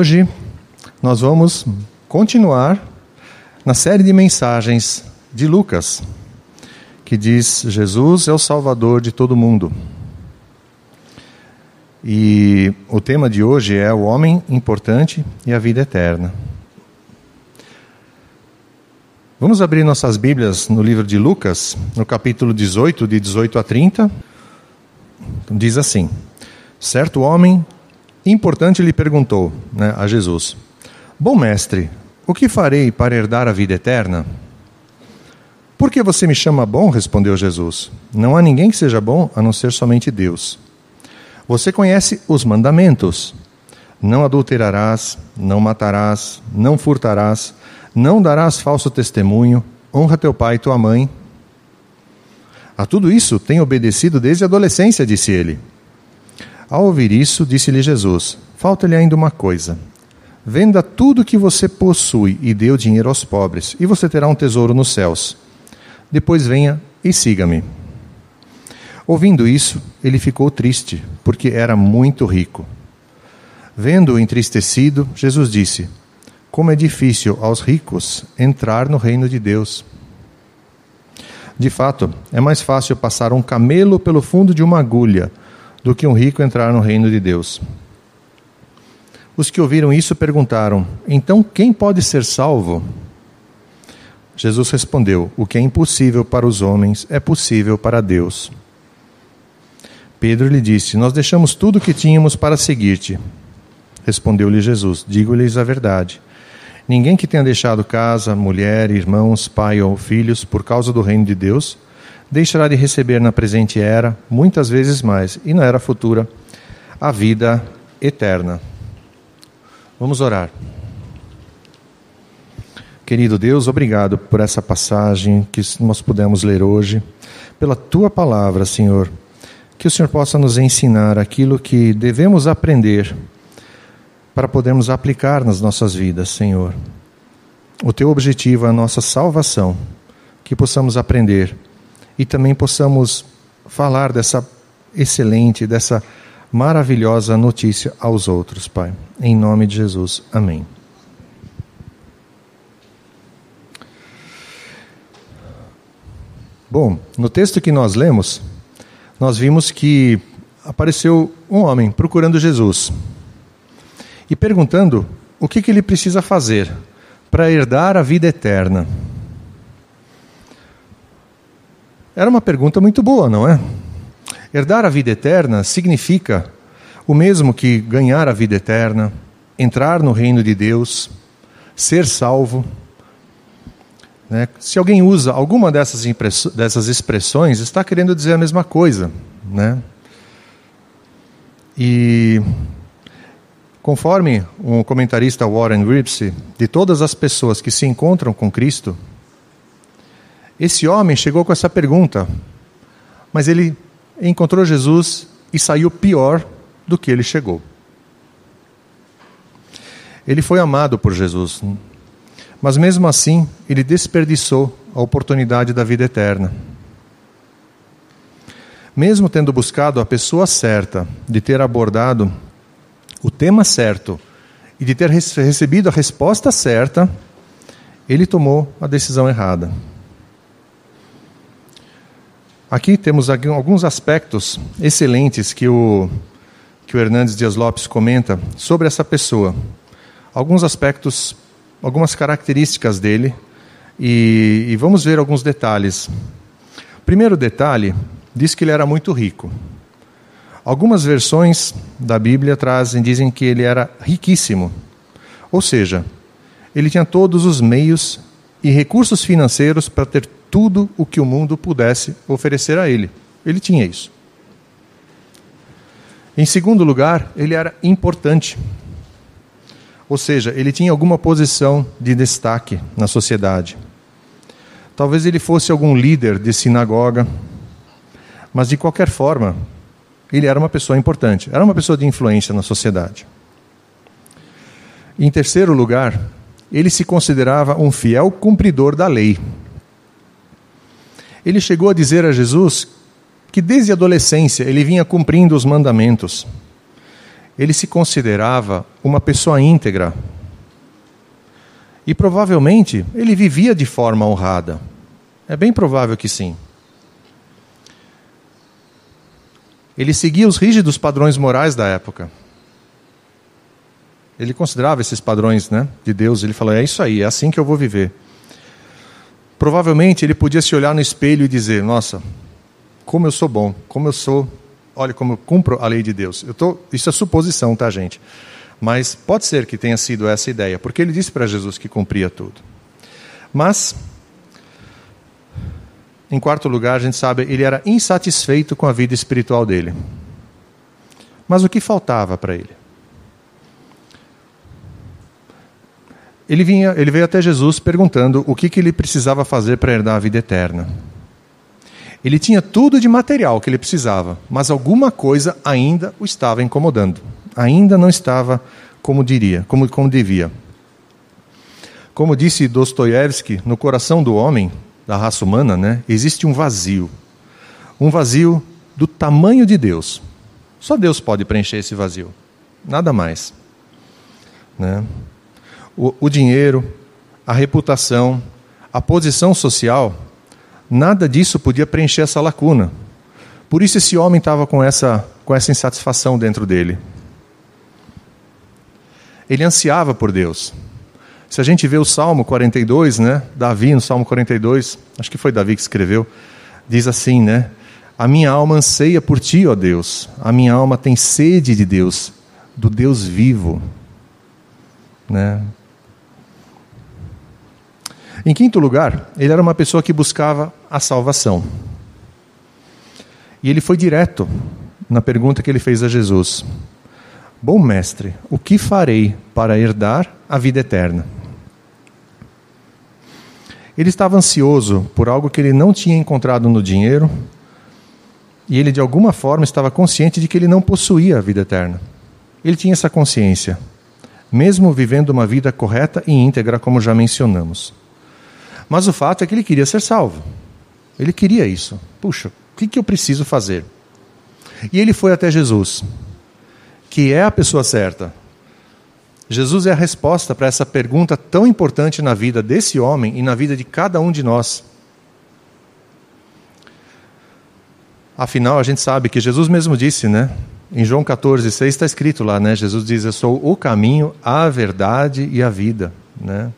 Hoje nós vamos continuar na série de mensagens de Lucas, que diz: Jesus é o Salvador de todo mundo. E o tema de hoje é o homem importante e a vida eterna. Vamos abrir nossas Bíblias no livro de Lucas, no capítulo 18, de 18 a 30. Diz assim: Certo homem importante lhe perguntou né, a Jesus: Bom mestre, o que farei para herdar a vida eterna? Por que você me chama bom? respondeu Jesus. Não há ninguém que seja bom a não ser somente Deus. Você conhece os mandamentos: Não adulterarás, não matarás, não furtarás, não darás falso testemunho, honra teu pai e tua mãe. A tudo isso tenho obedecido desde a adolescência, disse ele. Ao ouvir isso, disse-lhe Jesus: Falta-lhe ainda uma coisa. Venda tudo o que você possui e dê o dinheiro aos pobres, e você terá um tesouro nos céus. Depois venha e siga-me. Ouvindo isso, ele ficou triste, porque era muito rico. Vendo-o entristecido, Jesus disse: Como é difícil aos ricos entrar no reino de Deus. De fato, é mais fácil passar um camelo pelo fundo de uma agulha do que um rico entrar no reino de Deus. Os que ouviram isso perguntaram: Então quem pode ser salvo? Jesus respondeu: O que é impossível para os homens é possível para Deus. Pedro lhe disse: Nós deixamos tudo o que tínhamos para seguir-te. Respondeu-lhe Jesus: Digo-lhes a verdade. Ninguém que tenha deixado casa, mulher, irmãos, pai ou filhos por causa do reino de Deus deixará de receber na presente era, muitas vezes mais, e na era futura, a vida eterna. Vamos orar. Querido Deus, obrigado por essa passagem que nós pudemos ler hoje, pela tua palavra, Senhor. Que o Senhor possa nos ensinar aquilo que devemos aprender para podermos aplicar nas nossas vidas, Senhor. O teu objetivo é a nossa salvação, que possamos aprender e também possamos falar dessa excelente, dessa maravilhosa notícia aos outros, Pai. Em nome de Jesus. Amém. Bom, no texto que nós lemos, nós vimos que apareceu um homem procurando Jesus e perguntando o que, que ele precisa fazer para herdar a vida eterna. Era uma pergunta muito boa, não é? Herdar a vida eterna significa o mesmo que ganhar a vida eterna, entrar no reino de Deus, ser salvo. Né? Se alguém usa alguma dessas, dessas expressões, está querendo dizer a mesma coisa. Né? E conforme um comentarista Warren Ripsey, de todas as pessoas que se encontram com Cristo, esse homem chegou com essa pergunta, mas ele encontrou Jesus e saiu pior do que ele chegou. Ele foi amado por Jesus, mas mesmo assim ele desperdiçou a oportunidade da vida eterna. Mesmo tendo buscado a pessoa certa, de ter abordado o tema certo e de ter recebido a resposta certa, ele tomou a decisão errada. Aqui temos alguns aspectos excelentes que o, que o Hernandes Dias Lopes comenta sobre essa pessoa. Alguns aspectos, algumas características dele, e, e vamos ver alguns detalhes. Primeiro detalhe, diz que ele era muito rico. Algumas versões da Bíblia trazem, dizem que ele era riquíssimo. Ou seja, ele tinha todos os meios e recursos financeiros para ter tudo o que o mundo pudesse oferecer a ele. Ele tinha isso. Em segundo lugar, ele era importante. Ou seja, ele tinha alguma posição de destaque na sociedade. Talvez ele fosse algum líder de sinagoga, mas de qualquer forma, ele era uma pessoa importante, era uma pessoa de influência na sociedade. Em terceiro lugar, ele se considerava um fiel cumpridor da lei ele chegou a dizer a Jesus que desde a adolescência ele vinha cumprindo os mandamentos. ele se considerava uma pessoa íntegra. E provavelmente ele vivia de forma honrada. É bem provável que sim. Ele seguia os rígidos padrões morais da época. Ele considerava esses padrões né, de Deus. Ele falou: é isso aí, é assim que eu vou viver. Provavelmente ele podia se olhar no espelho e dizer: Nossa, como eu sou bom, como eu sou, olha como eu cumpro a lei de Deus. Eu tô, isso é suposição, tá, gente? Mas pode ser que tenha sido essa ideia, porque ele disse para Jesus que cumpria tudo. Mas, em quarto lugar, a gente sabe, ele era insatisfeito com a vida espiritual dele. Mas o que faltava para ele? Ele, vinha, ele veio até Jesus perguntando o que, que ele precisava fazer para herdar a vida eterna. Ele tinha tudo de material que ele precisava, mas alguma coisa ainda o estava incomodando. Ainda não estava como diria, como, como devia. Como disse Dostoiévski, no coração do homem, da raça humana, né, existe um vazio. Um vazio do tamanho de Deus. Só Deus pode preencher esse vazio. Nada mais. Né? O, o dinheiro, a reputação, a posição social, nada disso podia preencher essa lacuna. Por isso esse homem estava com essa, com essa insatisfação dentro dele. Ele ansiava por Deus. Se a gente vê o Salmo 42, né? Davi no Salmo 42, acho que foi Davi que escreveu, diz assim, né? A minha alma anseia por ti, ó Deus. A minha alma tem sede de Deus, do Deus vivo. Né? Em quinto lugar, ele era uma pessoa que buscava a salvação. E ele foi direto na pergunta que ele fez a Jesus: Bom mestre, o que farei para herdar a vida eterna? Ele estava ansioso por algo que ele não tinha encontrado no dinheiro, e ele de alguma forma estava consciente de que ele não possuía a vida eterna. Ele tinha essa consciência, mesmo vivendo uma vida correta e íntegra, como já mencionamos. Mas o fato é que ele queria ser salvo. Ele queria isso. Puxa, o que, que eu preciso fazer? E ele foi até Jesus, que é a pessoa certa. Jesus é a resposta para essa pergunta tão importante na vida desse homem e na vida de cada um de nós. Afinal, a gente sabe que Jesus mesmo disse, né? Em João 14, 6 está escrito lá, né? Jesus diz: Eu sou o caminho, a verdade e a vida, né?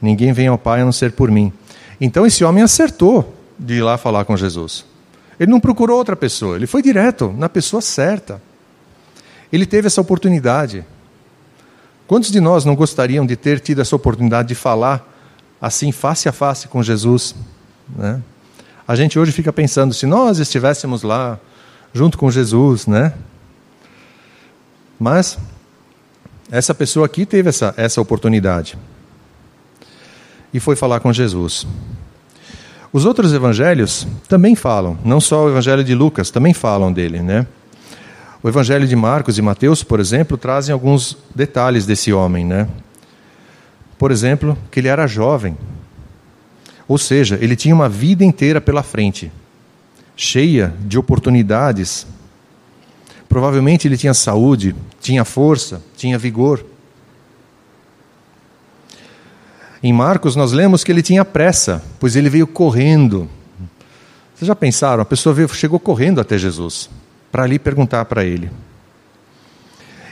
Ninguém vem ao Pai a não ser por mim. Então esse homem acertou de ir lá falar com Jesus. Ele não procurou outra pessoa, ele foi direto na pessoa certa. Ele teve essa oportunidade. Quantos de nós não gostariam de ter tido essa oportunidade de falar assim, face a face com Jesus? Né? A gente hoje fica pensando, se nós estivéssemos lá, junto com Jesus, né? Mas essa pessoa aqui teve essa, essa oportunidade e foi falar com Jesus. Os outros evangelhos também falam, não só o evangelho de Lucas, também falam dele, né? O evangelho de Marcos e Mateus, por exemplo, trazem alguns detalhes desse homem, né? Por exemplo, que ele era jovem. Ou seja, ele tinha uma vida inteira pela frente, cheia de oportunidades. Provavelmente ele tinha saúde, tinha força, tinha vigor. Em Marcos, nós lemos que ele tinha pressa, pois ele veio correndo. Vocês já pensaram? A pessoa veio, chegou correndo até Jesus, para ali perguntar para ele.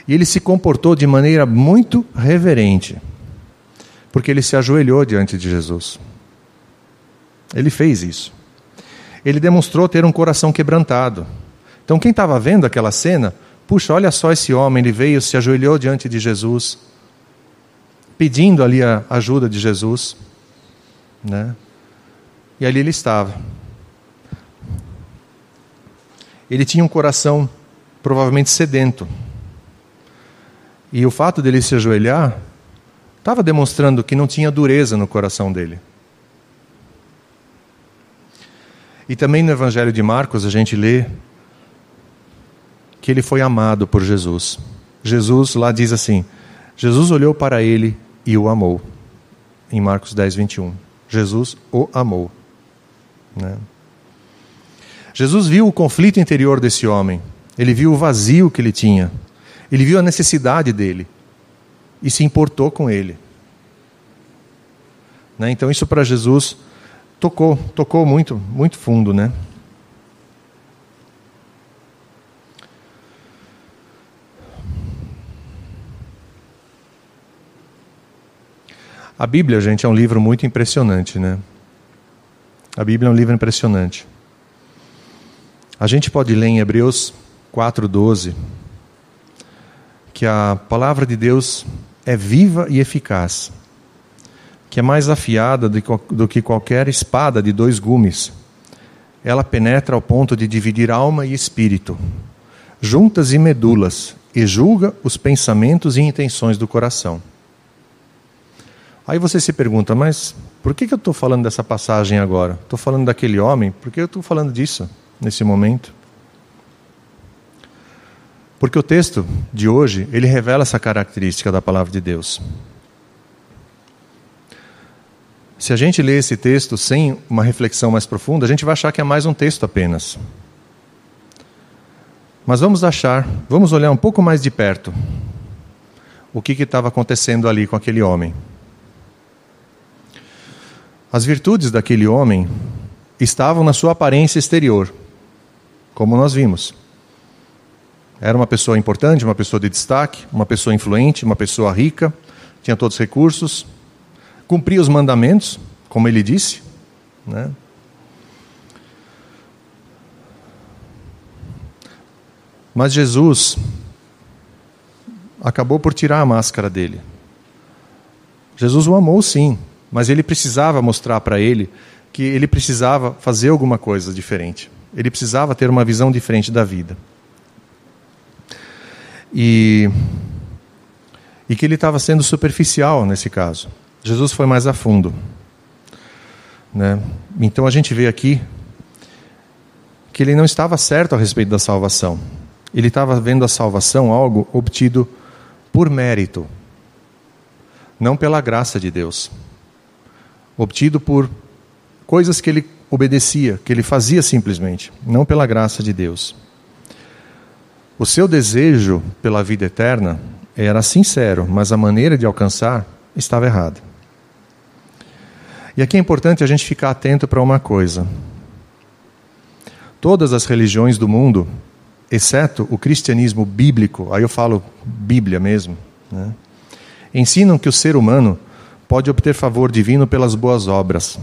E ele se comportou de maneira muito reverente, porque ele se ajoelhou diante de Jesus. Ele fez isso. Ele demonstrou ter um coração quebrantado. Então, quem estava vendo aquela cena, puxa, olha só esse homem, ele veio, se ajoelhou diante de Jesus pedindo ali a ajuda de Jesus, né? E ali ele estava. Ele tinha um coração provavelmente sedento. E o fato dele se ajoelhar estava demonstrando que não tinha dureza no coração dele. E também no Evangelho de Marcos a gente lê que ele foi amado por Jesus. Jesus lá diz assim: Jesus olhou para ele e o amou. Em Marcos 10, 21. Jesus o amou. Né? Jesus viu o conflito interior desse homem. Ele viu o vazio que ele tinha. Ele viu a necessidade dele e se importou com ele. Né? Então isso para Jesus tocou, tocou muito, muito fundo, né? A Bíblia, gente, é um livro muito impressionante, né? A Bíblia é um livro impressionante. A gente pode ler em Hebreus 4:12 que a palavra de Deus é viva e eficaz, que é mais afiada do que qualquer espada de dois gumes. Ela penetra ao ponto de dividir alma e espírito, juntas e medulas, e julga os pensamentos e intenções do coração. Aí você se pergunta, mas por que, que eu estou falando dessa passagem agora? Estou falando daquele homem? Por que eu estou falando disso nesse momento? Porque o texto de hoje, ele revela essa característica da palavra de Deus. Se a gente lê esse texto sem uma reflexão mais profunda, a gente vai achar que é mais um texto apenas. Mas vamos achar, vamos olhar um pouco mais de perto o que estava acontecendo ali com aquele homem. As virtudes daquele homem estavam na sua aparência exterior, como nós vimos. Era uma pessoa importante, uma pessoa de destaque, uma pessoa influente, uma pessoa rica, tinha todos os recursos, cumpria os mandamentos, como ele disse. Né? Mas Jesus acabou por tirar a máscara dele. Jesus o amou sim, mas ele precisava mostrar para ele que ele precisava fazer alguma coisa diferente. Ele precisava ter uma visão diferente da vida. E, e que ele estava sendo superficial nesse caso. Jesus foi mais a fundo. Né? Então a gente vê aqui que ele não estava certo a respeito da salvação. Ele estava vendo a salvação algo obtido por mérito, não pela graça de Deus obtido por coisas que ele obedecia, que ele fazia simplesmente, não pela graça de Deus. O seu desejo pela vida eterna era sincero, mas a maneira de alcançar estava errada. E aqui é importante a gente ficar atento para uma coisa. Todas as religiões do mundo, exceto o cristianismo bíblico, aí eu falo Bíblia mesmo, né, ensinam que o ser humano pode obter favor divino pelas boas obras.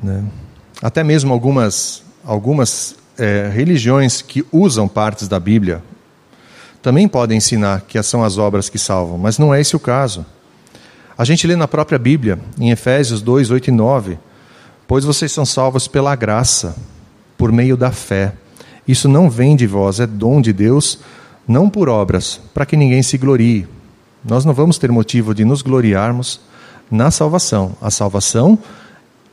Né? Até mesmo algumas, algumas é, religiões que usam partes da Bíblia também podem ensinar que são as obras que salvam, mas não é esse o caso. A gente lê na própria Bíblia, em Efésios 2, 8 e 9: Pois vocês são salvos pela graça, por meio da fé. Isso não vem de vós, é dom de Deus, não por obras, para que ninguém se glorie. Nós não vamos ter motivo de nos gloriarmos na salvação. A salvação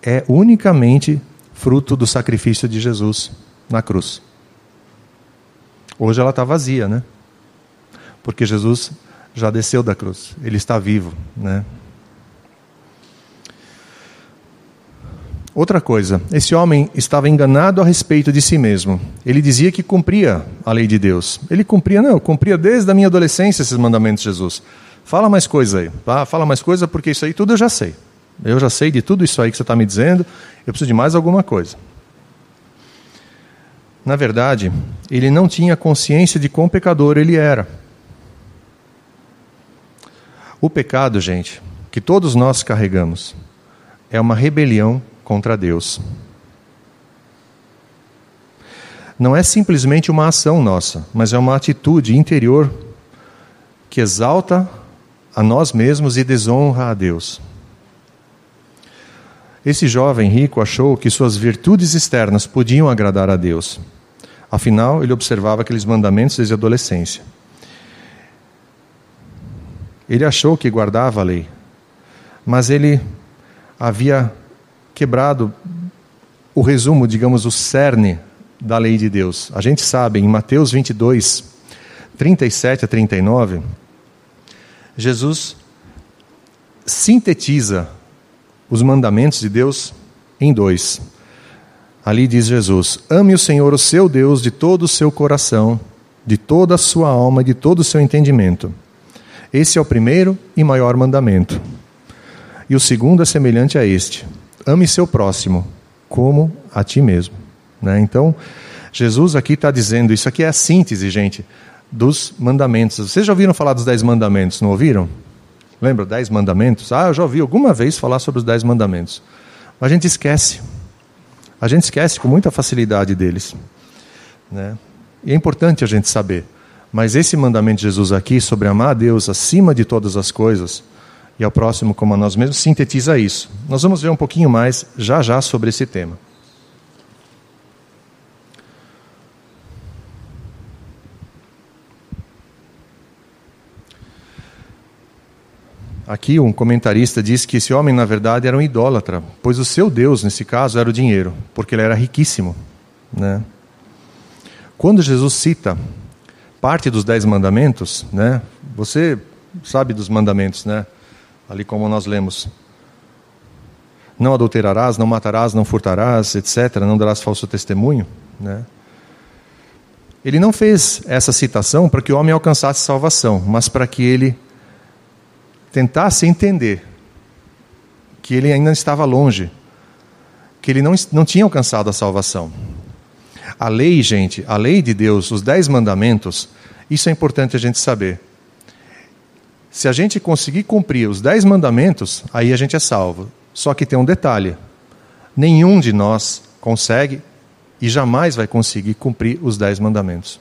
é unicamente fruto do sacrifício de Jesus na cruz. Hoje ela está vazia, né? Porque Jesus já desceu da cruz, ele está vivo, né? Outra coisa, esse homem estava enganado a respeito de si mesmo. Ele dizia que cumpria a lei de Deus. Ele cumpria, não, cumpria desde a minha adolescência esses mandamentos de Jesus. Fala mais coisa aí, tá? fala mais coisa porque isso aí tudo eu já sei. Eu já sei de tudo isso aí que você está me dizendo, eu preciso de mais alguma coisa. Na verdade, ele não tinha consciência de quão pecador ele era. O pecado, gente, que todos nós carregamos, é uma rebelião contra Deus. Não é simplesmente uma ação nossa, mas é uma atitude interior que exalta a nós mesmos e desonra a Deus. Esse jovem rico achou que suas virtudes externas podiam agradar a Deus. Afinal, ele observava aqueles mandamentos desde a adolescência. Ele achou que guardava a lei, mas ele havia quebrado o resumo, digamos, o cerne da lei de Deus. A gente sabe, em Mateus 22, 37 a 39, Jesus sintetiza os mandamentos de Deus em dois. Ali diz Jesus: Ame o Senhor, o seu Deus, de todo o seu coração, de toda a sua alma de todo o seu entendimento. Esse é o primeiro e maior mandamento. E o segundo é semelhante a este: ame seu próximo como a ti mesmo. Né? Então, Jesus aqui está dizendo: isso aqui é a síntese, gente, dos mandamentos. Vocês já ouviram falar dos dez mandamentos, não ouviram? Lembra, dez mandamentos? Ah, eu já ouvi alguma vez falar sobre os dez mandamentos. Mas a gente esquece. A gente esquece com muita facilidade deles. Né? E é importante a gente saber. Mas esse mandamento de Jesus aqui, sobre amar a Deus acima de todas as coisas, e ao próximo como a nós mesmos, sintetiza isso. Nós vamos ver um pouquinho mais já já sobre esse tema. Aqui um comentarista diz que esse homem, na verdade, era um idólatra, pois o seu Deus, nesse caso, era o dinheiro, porque ele era riquíssimo. Né? Quando Jesus cita parte dos dez mandamentos, né, você sabe dos mandamentos, né? Ali como nós lemos. Não adulterarás, não matarás, não furtarás, etc., não darás falso testemunho. Né? Ele não fez essa citação para que o homem alcançasse salvação, mas para que ele tentasse entender que ele ainda estava longe, que ele não, não tinha alcançado a salvação. A lei, gente, a lei de Deus, os dez mandamentos, isso é importante a gente saber. Se a gente conseguir cumprir os dez mandamentos, aí a gente é salvo. Só que tem um detalhe: nenhum de nós consegue e jamais vai conseguir cumprir os dez mandamentos.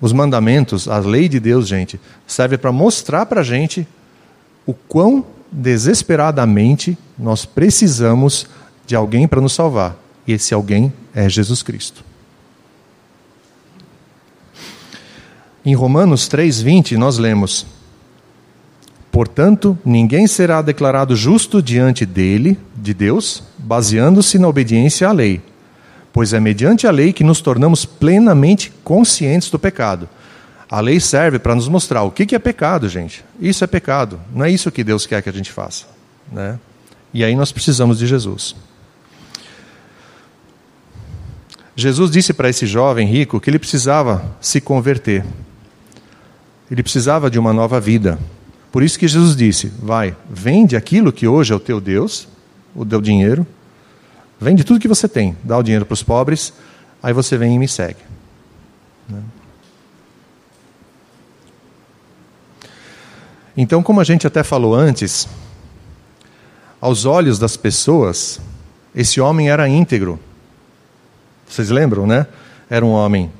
Os mandamentos, a lei de Deus, gente, serve para mostrar para a gente o quão desesperadamente nós precisamos de alguém para nos salvar. E esse alguém é Jesus Cristo. Em Romanos 3,20, nós lemos: Portanto, ninguém será declarado justo diante dele, de Deus, baseando-se na obediência à lei pois é mediante a lei que nos tornamos plenamente conscientes do pecado. A lei serve para nos mostrar o que é pecado, gente. Isso é pecado. Não é isso que Deus quer que a gente faça. Né? E aí nós precisamos de Jesus. Jesus disse para esse jovem rico que ele precisava se converter. Ele precisava de uma nova vida. Por isso que Jesus disse: Vai, vende aquilo que hoje é o teu Deus, o teu dinheiro, Vende tudo que você tem, dá o dinheiro para os pobres, aí você vem e me segue. Né? Então, como a gente até falou antes, aos olhos das pessoas, esse homem era íntegro. Vocês lembram, né? Era um homem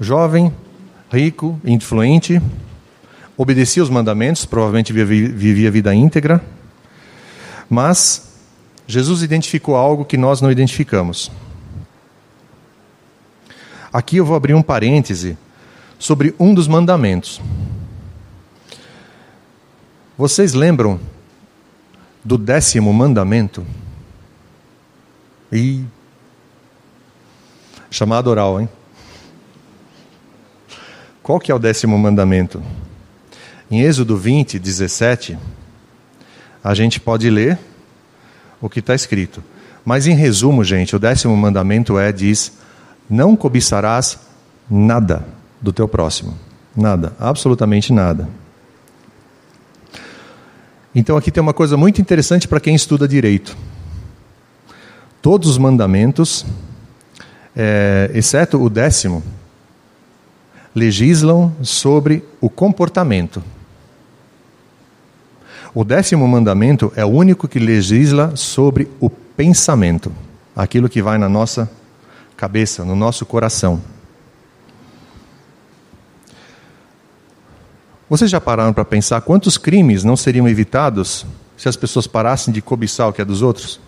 jovem, rico, influente, obedecia os mandamentos, provavelmente vivia vida íntegra, mas Jesus identificou algo que nós não identificamos. Aqui eu vou abrir um parêntese sobre um dos mandamentos. Vocês lembram do décimo mandamento? E chamado oral, hein? Qual que é o décimo mandamento? Em Êxodo 20, 17, a gente pode ler o que está escrito. Mas em resumo, gente, o décimo mandamento é diz: não cobiçarás nada do teu próximo, nada, absolutamente nada. Então aqui tem uma coisa muito interessante para quem estuda direito. Todos os mandamentos, é, exceto o décimo, legislam sobre o comportamento. O décimo mandamento é o único que legisla sobre o pensamento, aquilo que vai na nossa cabeça, no nosso coração. Vocês já pararam para pensar quantos crimes não seriam evitados se as pessoas parassem de cobiçar o que é dos outros?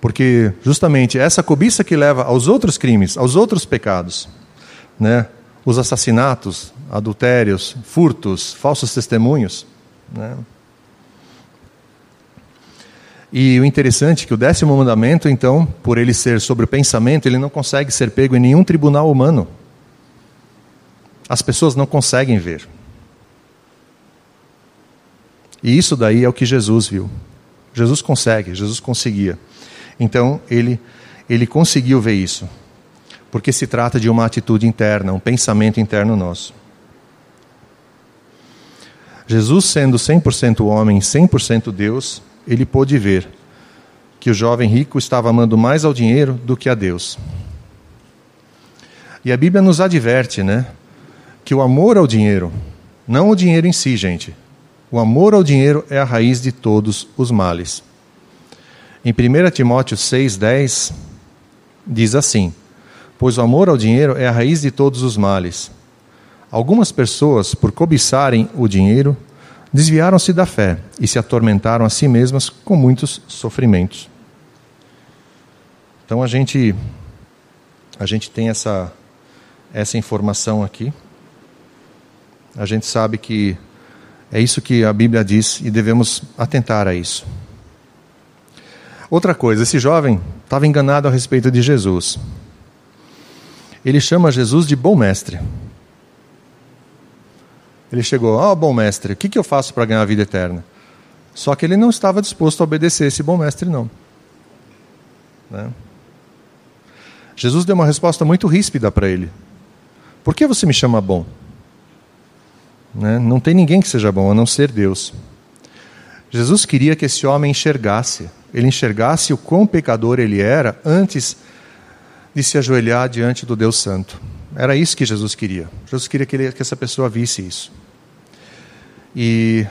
Porque justamente essa cobiça que leva aos outros crimes, aos outros pecados, né? os assassinatos, adultérios, furtos, falsos testemunhos. Né? E o interessante é que o décimo mandamento, então, por ele ser sobre o pensamento, ele não consegue ser pego em nenhum tribunal humano. As pessoas não conseguem ver. E isso daí é o que Jesus viu. Jesus consegue, Jesus conseguia. Então ele, ele conseguiu ver isso, porque se trata de uma atitude interna, um pensamento interno nosso. Jesus, sendo 100% homem, 100% Deus, ele pôde ver que o jovem rico estava amando mais ao dinheiro do que a Deus. E a Bíblia nos adverte, né, que o amor ao dinheiro, não o dinheiro em si, gente, o amor ao dinheiro é a raiz de todos os males. Em 1 Timóteo 6,10 diz assim: Pois o amor ao dinheiro é a raiz de todos os males. Algumas pessoas, por cobiçarem o dinheiro, desviaram-se da fé e se atormentaram a si mesmas com muitos sofrimentos. Então a gente a gente tem essa essa informação aqui. A gente sabe que é isso que a Bíblia diz e devemos atentar a isso. Outra coisa, esse jovem estava enganado a respeito de Jesus. Ele chama Jesus de bom mestre. Ele chegou, ó oh, bom mestre, o que, que eu faço para ganhar a vida eterna? Só que ele não estava disposto a obedecer esse bom mestre, não. Né? Jesus deu uma resposta muito ríspida para ele. Por que você me chama bom? Né? Não tem ninguém que seja bom, a não ser Deus. Jesus queria que esse homem enxergasse, ele enxergasse o quão pecador ele era antes de se ajoelhar diante do Deus Santo. Era isso que Jesus queria. Jesus queria que, ele, que essa pessoa visse isso. E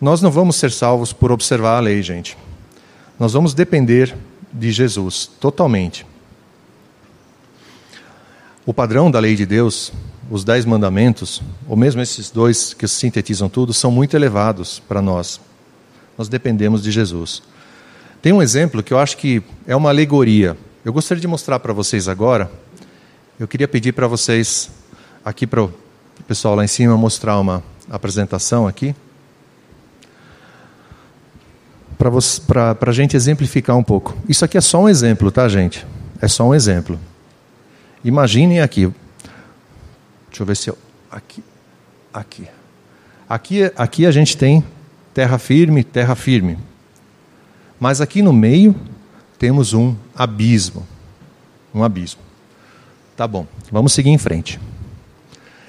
nós não vamos ser salvos por observar a lei, gente. Nós vamos depender de Jesus totalmente. O padrão da lei de Deus, os dez mandamentos, ou mesmo esses dois que sintetizam tudo, são muito elevados para nós. Nós dependemos de Jesus. Tem um exemplo que eu acho que é uma alegoria. Eu gostaria de mostrar para vocês agora eu queria pedir para vocês, aqui para o pessoal lá em cima, mostrar uma apresentação aqui. Para a gente exemplificar um pouco. Isso aqui é só um exemplo, tá, gente? É só um exemplo. Imaginem aqui. Deixa eu ver se eu. Aqui. Aqui. Aqui, aqui a gente tem terra firme, terra firme. Mas aqui no meio temos um abismo. Um abismo. Tá bom, vamos seguir em frente.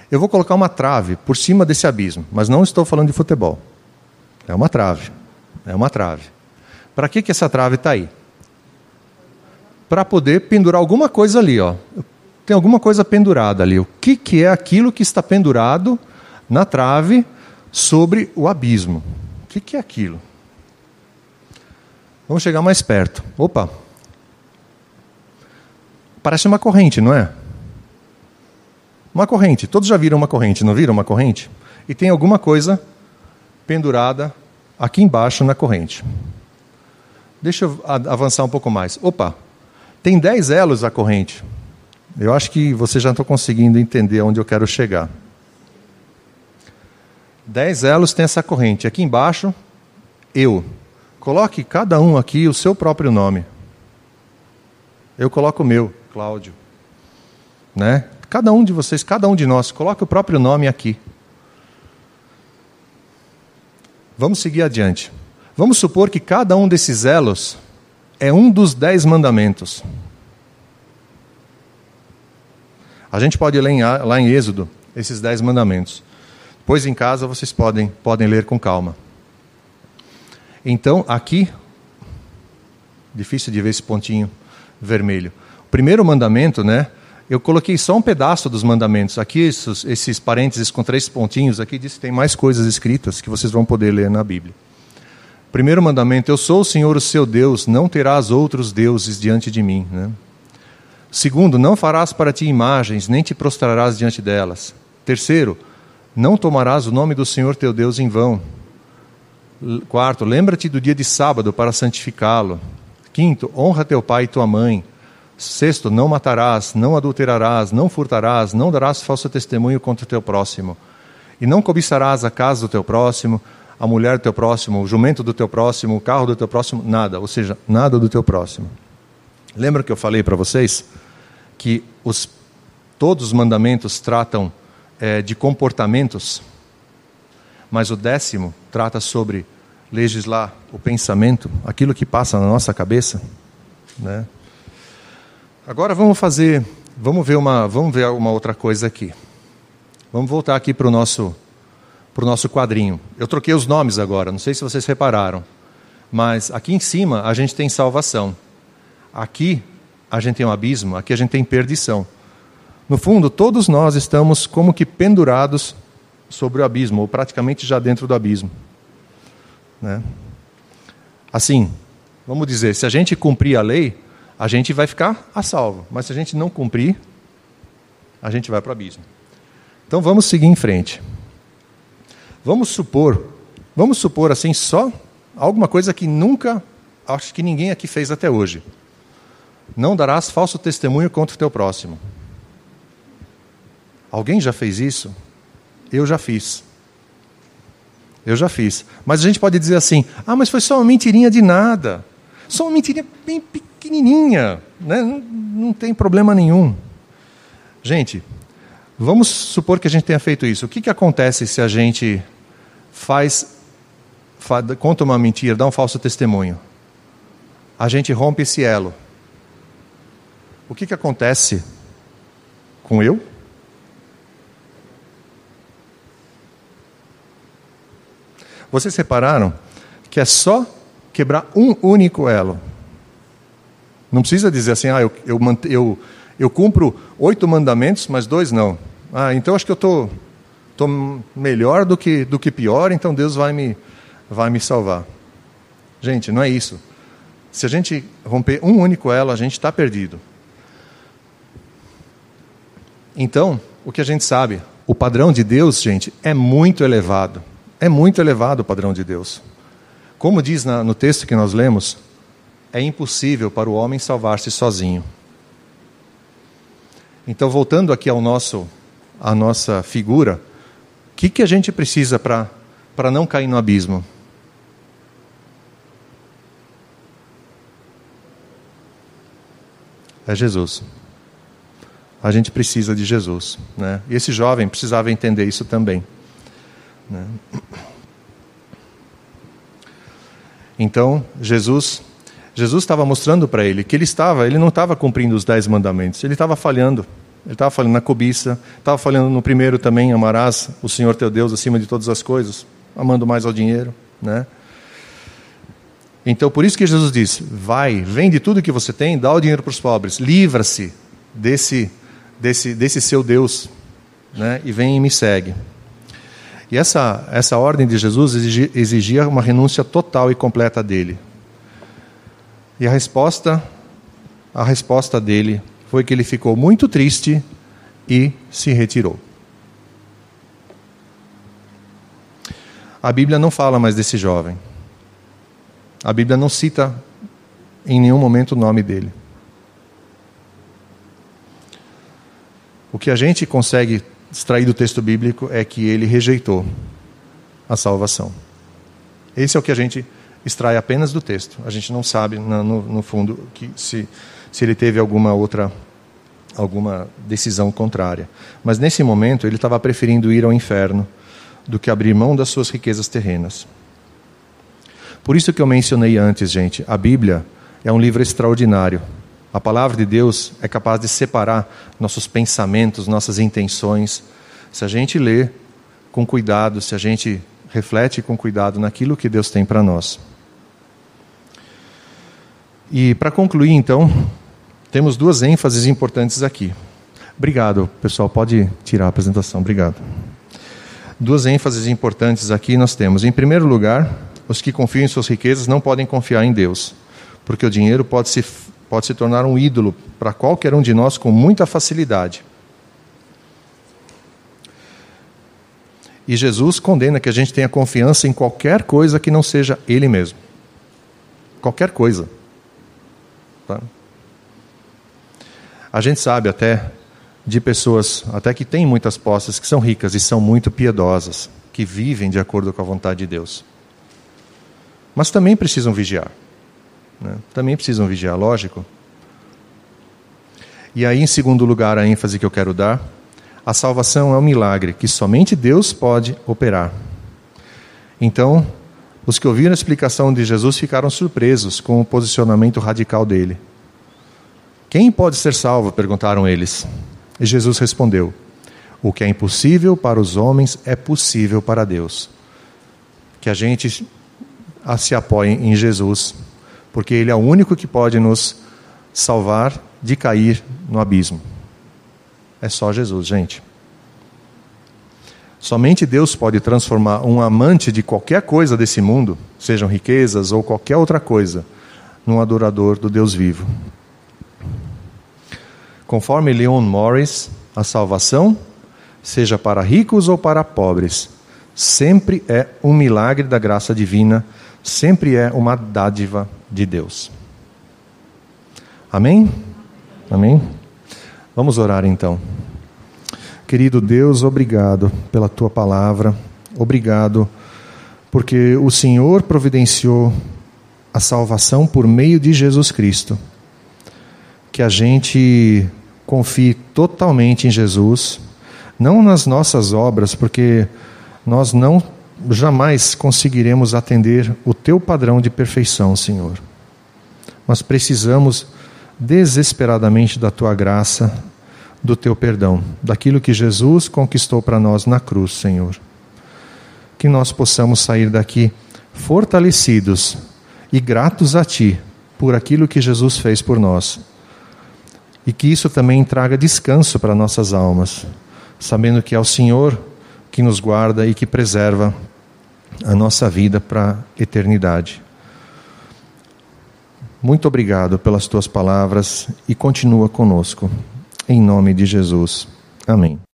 Eu vou colocar uma trave por cima desse abismo, mas não estou falando de futebol. É uma trave. É uma trave. Para que, que essa trave está aí? Para poder pendurar alguma coisa ali. Ó. Tem alguma coisa pendurada ali. O que, que é aquilo que está pendurado na trave sobre o abismo? O que, que é aquilo? Vamos chegar mais perto. Opa, Parece uma corrente, não é? Uma corrente. Todos já viram uma corrente, não viram uma corrente? E tem alguma coisa pendurada aqui embaixo na corrente. Deixa eu avançar um pouco mais. Opa, tem 10 elos a corrente. Eu acho que você já está conseguindo entender onde eu quero chegar. 10 elos tem essa corrente. Aqui embaixo, eu. Coloque cada um aqui o seu próprio nome. Eu coloco o meu. Cláudio. Né? Cada um de vocês, cada um de nós, coloque o próprio nome aqui. Vamos seguir adiante. Vamos supor que cada um desses elos é um dos dez mandamentos. A gente pode ler em, lá em Êxodo esses dez mandamentos. Depois em casa vocês podem, podem ler com calma. Então, aqui, difícil de ver esse pontinho vermelho primeiro mandamento, né? Eu coloquei só um pedaço dos mandamentos. Aqui, esses, esses parênteses com três pontinhos, aqui diz que tem mais coisas escritas que vocês vão poder ler na Bíblia. Primeiro mandamento: Eu sou o Senhor, o seu Deus, não terás outros deuses diante de mim. Né? Segundo, não farás para ti imagens, nem te prostrarás diante delas. Terceiro, não tomarás o nome do Senhor teu Deus em vão. Quarto, lembra-te do dia de sábado para santificá-lo. Quinto, honra teu pai e tua mãe. Sexto, não matarás, não adulterarás, não furtarás, não darás falso testemunho contra o teu próximo. E não cobiçarás a casa do teu próximo, a mulher do teu próximo, o jumento do teu próximo, o carro do teu próximo, nada, ou seja, nada do teu próximo. Lembra que eu falei para vocês que os, todos os mandamentos tratam é, de comportamentos, mas o décimo trata sobre legislar o pensamento, aquilo que passa na nossa cabeça? Né? Agora vamos fazer, vamos ver uma, vamos ver uma outra coisa aqui. Vamos voltar aqui para o nosso, para o nosso quadrinho. Eu troquei os nomes agora, não sei se vocês repararam, mas aqui em cima a gente tem salvação. Aqui a gente tem um abismo, aqui a gente tem perdição. No fundo, todos nós estamos como que pendurados sobre o abismo, ou praticamente já dentro do abismo. Né? Assim, vamos dizer, se a gente cumprir a lei, a gente vai ficar a salvo, mas se a gente não cumprir, a gente vai para o abismo. Então vamos seguir em frente. Vamos supor, vamos supor assim só alguma coisa que nunca, acho que ninguém aqui fez até hoje. Não darás falso testemunho contra o teu próximo. Alguém já fez isso? Eu já fiz. Eu já fiz. Mas a gente pode dizer assim: ah, mas foi só uma mentirinha de nada. Só uma mentirinha bem pequenininha. Né? Não, não tem problema nenhum. Gente, vamos supor que a gente tenha feito isso. O que, que acontece se a gente faz, faz, conta uma mentira, dá um falso testemunho? A gente rompe esse elo. O que, que acontece com eu? Vocês repararam que é só quebrar um único elo. Não precisa dizer assim, ah, eu, eu, eu, eu cumpro oito mandamentos, mas dois não. Ah, então acho que eu estou tô, tô melhor do que, do que pior, então Deus vai me, vai me salvar. Gente, não é isso. Se a gente romper um único elo, a gente está perdido. Então, o que a gente sabe? O padrão de Deus, gente, é muito elevado. É muito elevado o padrão de Deus. Como diz na, no texto que nós lemos, é impossível para o homem salvar-se sozinho. Então, voltando aqui ao nosso, à nossa figura, o que, que a gente precisa para não cair no abismo? É Jesus a gente precisa de Jesus. Né? E esse jovem precisava entender isso também. Né? Então, Jesus Jesus estava mostrando para ele que ele estava, ele não estava cumprindo os dez mandamentos, ele estava falhando. Ele estava falhando na cobiça, estava falhando no primeiro também, amarás o Senhor teu Deus acima de todas as coisas, amando mais ao dinheiro, né? Então, por isso que Jesus diz: vai, vende tudo que você tem, dá o dinheiro para os pobres, livra-se desse desse, desse seu Deus, né? e vem e me segue. E essa, essa ordem de Jesus exigia uma renúncia total e completa dele. E a resposta, a resposta dele foi que ele ficou muito triste e se retirou. A Bíblia não fala mais desse jovem. A Bíblia não cita em nenhum momento o nome dele. O que a gente consegue extrair do texto bíblico é que ele rejeitou a salvação. Esse é o que a gente extrai apenas do texto. A gente não sabe, no, no fundo, que se, se ele teve alguma outra alguma decisão contrária. Mas nesse momento ele estava preferindo ir ao inferno do que abrir mão das suas riquezas terrenas. Por isso que eu mencionei antes, gente, a Bíblia é um livro extraordinário. A palavra de Deus é capaz de separar nossos pensamentos, nossas intenções. Se a gente lê com cuidado, se a gente reflete com cuidado naquilo que Deus tem para nós. E para concluir, então, temos duas ênfases importantes aqui. Obrigado, pessoal. Pode tirar a apresentação. Obrigado. Duas ênfases importantes aqui nós temos. Em primeiro lugar, os que confiam em suas riquezas não podem confiar em Deus, porque o dinheiro pode se pode se tornar um ídolo para qualquer um de nós com muita facilidade. E Jesus condena que a gente tenha confiança em qualquer coisa que não seja Ele mesmo. Qualquer coisa. Tá? A gente sabe até de pessoas, até que têm muitas posses, que são ricas e são muito piedosas, que vivem de acordo com a vontade de Deus. Mas também precisam vigiar. Né? Também precisam vigiar, lógico. E aí, em segundo lugar, a ênfase que eu quero dar: a salvação é um milagre que somente Deus pode operar. Então, os que ouviram a explicação de Jesus ficaram surpresos com o posicionamento radical dele. Quem pode ser salvo? perguntaram eles. E Jesus respondeu: O que é impossível para os homens é possível para Deus. Que a gente se apoie em Jesus, porque Ele é o único que pode nos salvar de cair no abismo. É só Jesus, gente. Somente Deus pode transformar um amante de qualquer coisa desse mundo, sejam riquezas ou qualquer outra coisa, num adorador do Deus vivo. Conforme Leon Morris, a salvação, seja para ricos ou para pobres, sempre é um milagre da graça divina, sempre é uma dádiva de Deus. Amém? Amém? Vamos orar então. Querido Deus, obrigado pela tua palavra, obrigado porque o Senhor providenciou a salvação por meio de Jesus Cristo. Que a gente confie totalmente em Jesus, não nas nossas obras, porque nós não jamais conseguiremos atender o teu padrão de perfeição, Senhor. Mas precisamos desesperadamente da tua graça, do teu perdão, daquilo que Jesus conquistou para nós na cruz, Senhor. Que nós possamos sair daqui fortalecidos e gratos a Ti por aquilo que Jesus fez por nós. E que isso também traga descanso para nossas almas, sabendo que é o Senhor que nos guarda e que preserva a nossa vida para a eternidade. Muito obrigado pelas tuas palavras e continua conosco. Em nome de Jesus. Amém.